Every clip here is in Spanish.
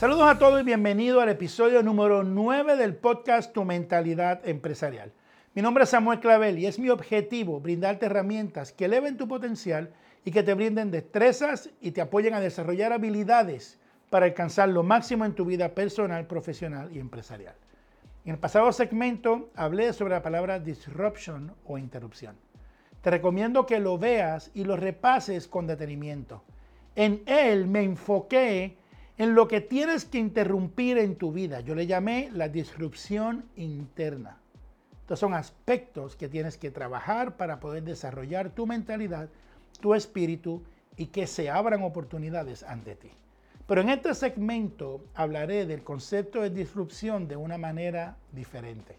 Saludos a todos y bienvenido al episodio número 9 del podcast Tu Mentalidad Empresarial. Mi nombre es Samuel Clavel y es mi objetivo brindarte herramientas que eleven tu potencial y que te brinden destrezas y te apoyen a desarrollar habilidades para alcanzar lo máximo en tu vida personal, profesional y empresarial. En el pasado segmento hablé sobre la palabra disruption o interrupción. Te recomiendo que lo veas y lo repases con detenimiento. En él me enfoqué en lo que tienes que interrumpir en tu vida. Yo le llamé la disrupción interna. Estos son aspectos que tienes que trabajar para poder desarrollar tu mentalidad, tu espíritu y que se abran oportunidades ante ti. Pero en este segmento hablaré del concepto de disrupción de una manera diferente.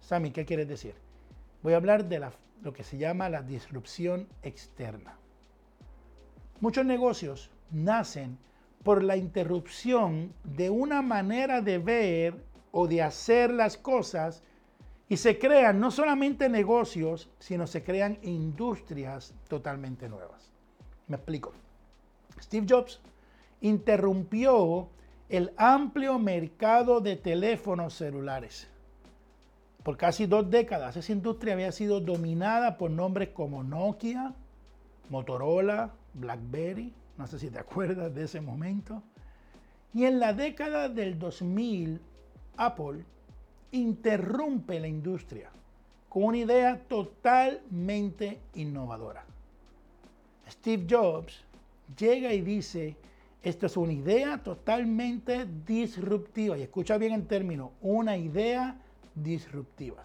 Sammy, ¿qué quieres decir? Voy a hablar de lo que se llama la disrupción externa. Muchos negocios nacen por la interrupción de una manera de ver o de hacer las cosas y se crean no solamente negocios, sino se crean industrias totalmente nuevas. Me explico. Steve Jobs interrumpió el amplio mercado de teléfonos celulares. Por casi dos décadas esa industria había sido dominada por nombres como Nokia, Motorola, BlackBerry, no sé si te acuerdas de ese momento. Y en la década del 2000, Apple interrumpe la industria con una idea totalmente innovadora. Steve Jobs llega y dice, esto es una idea totalmente disruptiva. Y escucha bien el término, una idea disruptiva.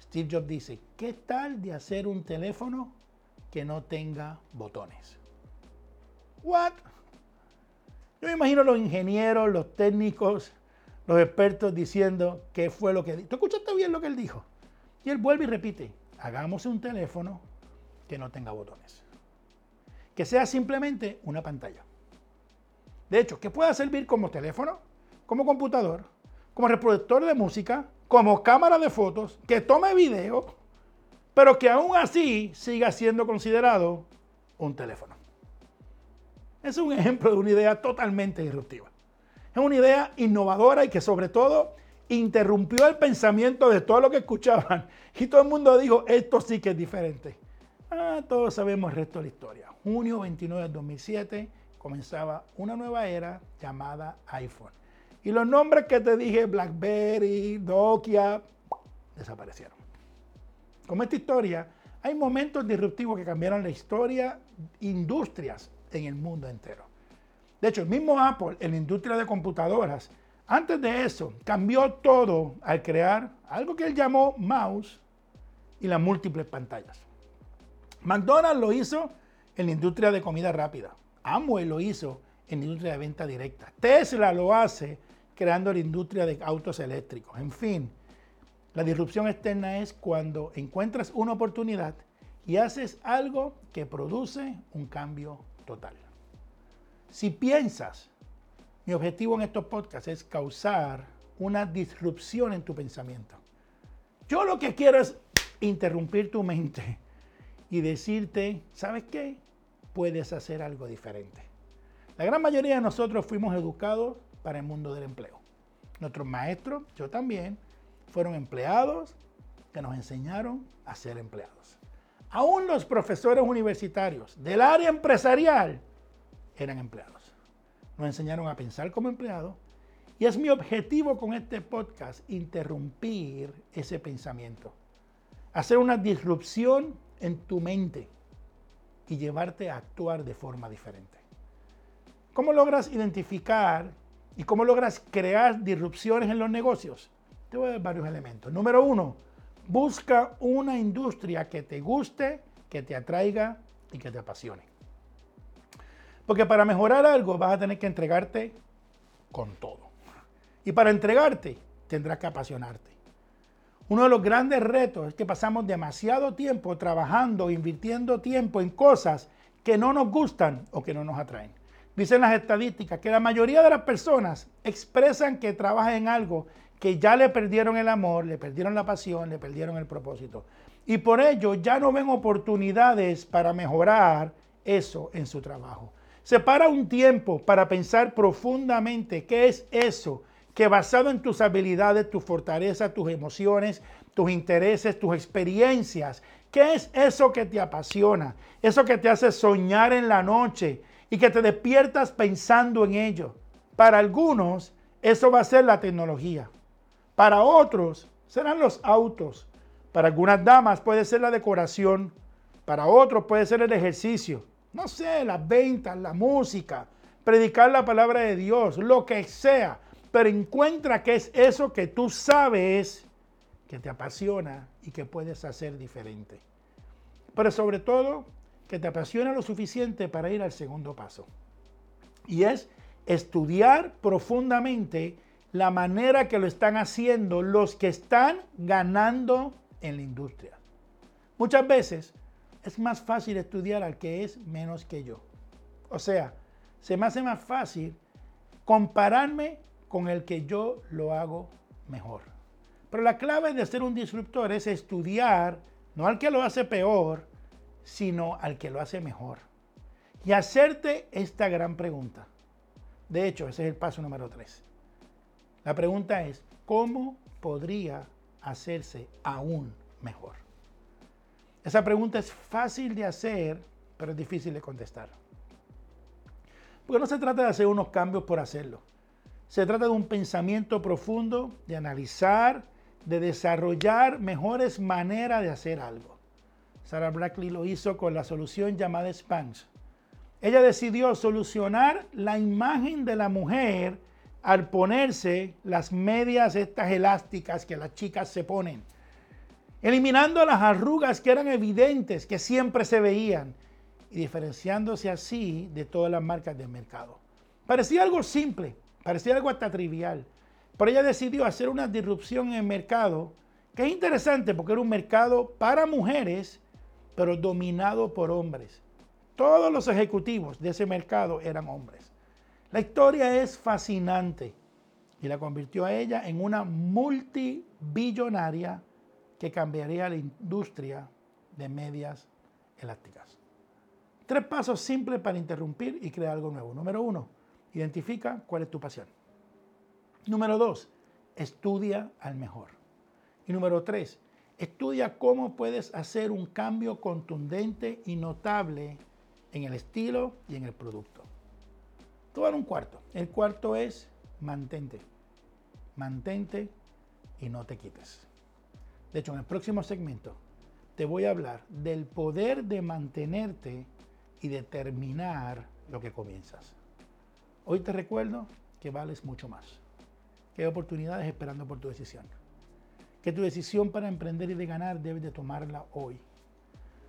Steve Jobs dice, ¿qué tal de hacer un teléfono que no tenga botones? What? Yo me imagino los ingenieros, los técnicos, los expertos diciendo qué fue lo que dijo. ¿Tú escuchaste bien lo que él dijo? Y él vuelve y repite, hagamos un teléfono que no tenga botones. Que sea simplemente una pantalla. De hecho, que pueda servir como teléfono, como computador, como reproductor de música, como cámara de fotos, que tome video, pero que aún así siga siendo considerado un teléfono. Es un ejemplo de una idea totalmente disruptiva. Es una idea innovadora y que sobre todo interrumpió el pensamiento de todo lo que escuchaban. Y todo el mundo dijo, esto sí que es diferente. Ah, todos sabemos el resto de la historia. Junio 29 de 2007 comenzaba una nueva era llamada iPhone. Y los nombres que te dije, BlackBerry, Nokia, desaparecieron. Como esta historia, hay momentos disruptivos que cambiaron la historia, industrias en el mundo entero. De hecho, el mismo Apple en la industria de computadoras, antes de eso, cambió todo al crear algo que él llamó mouse y las múltiples pantallas. McDonald's lo hizo en la industria de comida rápida. Amway lo hizo en la industria de venta directa. Tesla lo hace creando la industria de autos eléctricos. En fin, la disrupción externa es cuando encuentras una oportunidad y haces algo que produce un cambio total. Si piensas, mi objetivo en estos podcasts es causar una disrupción en tu pensamiento. Yo lo que quiero es interrumpir tu mente y decirte, ¿sabes qué? Puedes hacer algo diferente. La gran mayoría de nosotros fuimos educados para el mundo del empleo. Nuestros maestros, yo también, fueron empleados que nos enseñaron a ser empleados. Aún los profesores universitarios del área empresarial eran empleados. Nos enseñaron a pensar como empleados y es mi objetivo con este podcast interrumpir ese pensamiento, hacer una disrupción en tu mente y llevarte a actuar de forma diferente. ¿Cómo logras identificar y cómo logras crear disrupciones en los negocios? Te voy a dar varios elementos. Número uno, Busca una industria que te guste, que te atraiga y que te apasione. Porque para mejorar algo vas a tener que entregarte con todo. Y para entregarte tendrás que apasionarte. Uno de los grandes retos es que pasamos demasiado tiempo trabajando, invirtiendo tiempo en cosas que no nos gustan o que no nos atraen. Dicen las estadísticas que la mayoría de las personas expresan que trabajan en algo que ya le perdieron el amor, le perdieron la pasión, le perdieron el propósito. Y por ello ya no ven oportunidades para mejorar eso en su trabajo. Separa un tiempo para pensar profundamente qué es eso que basado en tus habilidades, tus fortalezas, tus emociones, tus intereses, tus experiencias, ¿qué es eso que te apasiona? Eso que te hace soñar en la noche y que te despiertas pensando en ello. Para algunos, eso va a ser la tecnología. Para otros, serán los autos. Para algunas damas puede ser la decoración. Para otros puede ser el ejercicio no sé, las ventas, la música, predicar la palabra de Dios, lo que sea, pero encuentra que es eso que tú sabes que te apasiona y que puedes hacer diferente. Pero sobre todo, que te apasiona lo suficiente para ir al segundo paso. Y es estudiar profundamente la manera que lo están haciendo los que están ganando en la industria. Muchas veces es más fácil estudiar al que es menos que yo. O sea, se me hace más fácil compararme con el que yo lo hago mejor. Pero la clave de ser un disruptor es estudiar no al que lo hace peor, sino al que lo hace mejor. Y hacerte esta gran pregunta. De hecho, ese es el paso número tres. La pregunta es, ¿cómo podría hacerse aún mejor? Esa pregunta es fácil de hacer, pero es difícil de contestar. Porque no se trata de hacer unos cambios por hacerlo. Se trata de un pensamiento profundo, de analizar, de desarrollar mejores maneras de hacer algo. Sarah Brackley lo hizo con la solución llamada SPANS. Ella decidió solucionar la imagen de la mujer al ponerse las medias estas elásticas que las chicas se ponen eliminando las arrugas que eran evidentes, que siempre se veían, y diferenciándose así de todas las marcas del mercado. Parecía algo simple, parecía algo hasta trivial, pero ella decidió hacer una disrupción en el mercado, que es interesante porque era un mercado para mujeres, pero dominado por hombres. Todos los ejecutivos de ese mercado eran hombres. La historia es fascinante y la convirtió a ella en una multibillonaria que cambiaría la industria de medias elásticas. Tres pasos simples para interrumpir y crear algo nuevo. Número uno, identifica cuál es tu pasión. Número dos, estudia al mejor. Y número tres, estudia cómo puedes hacer un cambio contundente y notable en el estilo y en el producto. Te un cuarto. El cuarto es mantente. Mantente y no te quites. De hecho, en el próximo segmento te voy a hablar del poder de mantenerte y de terminar lo que comienzas. Hoy te recuerdo que vales mucho más, que hay oportunidades esperando por tu decisión, que tu decisión para emprender y de ganar debes de tomarla hoy.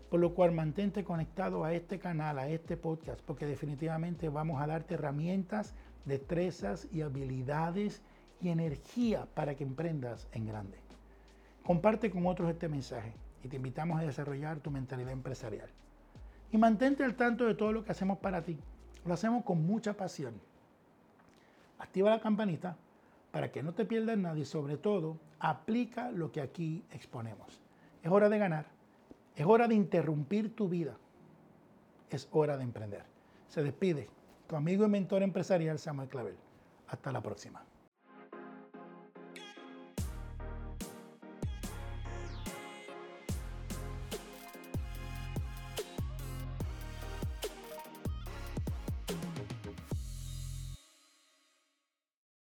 Por lo cual mantente conectado a este canal, a este podcast, porque definitivamente vamos a darte herramientas, destrezas y habilidades y energía para que emprendas en grande. Comparte con otros este mensaje y te invitamos a desarrollar tu mentalidad empresarial. Y mantente al tanto de todo lo que hacemos para ti. Lo hacemos con mucha pasión. Activa la campanita para que no te pierdas nada y sobre todo aplica lo que aquí exponemos. Es hora de ganar. Es hora de interrumpir tu vida. Es hora de emprender. Se despide tu amigo y mentor empresarial Samuel Clavel. Hasta la próxima.